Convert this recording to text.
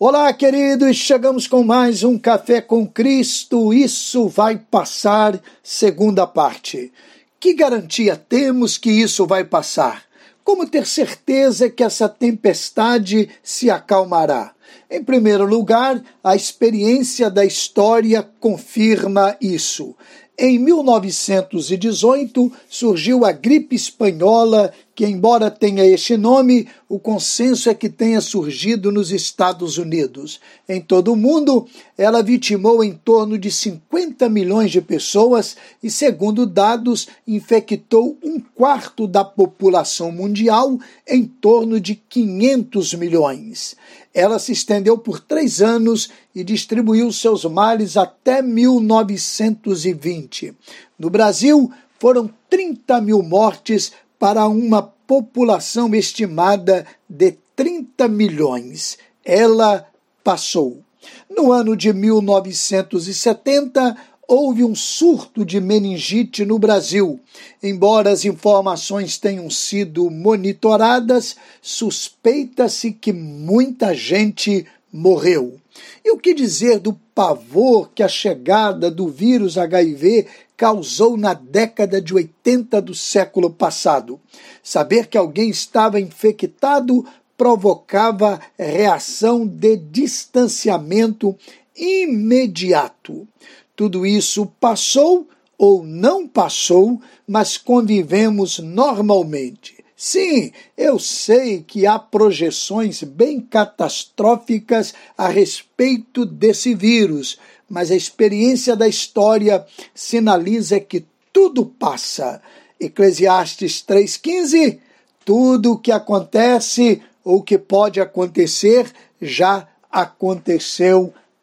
Olá, queridos, chegamos com mais um Café com Cristo. Isso vai passar, segunda parte. Que garantia temos que isso vai passar? Como ter certeza que essa tempestade se acalmará? Em primeiro lugar, a experiência da história confirma isso. Em 1918 surgiu a gripe espanhola, que, embora tenha este nome, o consenso é que tenha surgido nos Estados Unidos. Em todo o mundo, ela vitimou em torno de 50 milhões de pessoas e, segundo dados, infectou um quarto da população mundial, em torno de 500 milhões. Ela se estendeu por três anos e distribuiu seus males até 1920. No Brasil, foram 30 mil mortes para uma população estimada de 30 milhões. Ela passou. No ano de 1970, houve um surto de meningite no Brasil. Embora as informações tenham sido monitoradas, suspeita-se que muita gente morreu. E o que dizer do pavor que a chegada do vírus HIV causou na década de 80 do século passado? Saber que alguém estava infectado provocava reação de distanciamento imediato. Tudo isso passou ou não passou, mas convivemos normalmente. Sim, eu sei que há projeções bem catastróficas a respeito desse vírus, mas a experiência da história sinaliza que tudo passa. Eclesiastes 3,15: tudo o que acontece ou que pode acontecer já aconteceu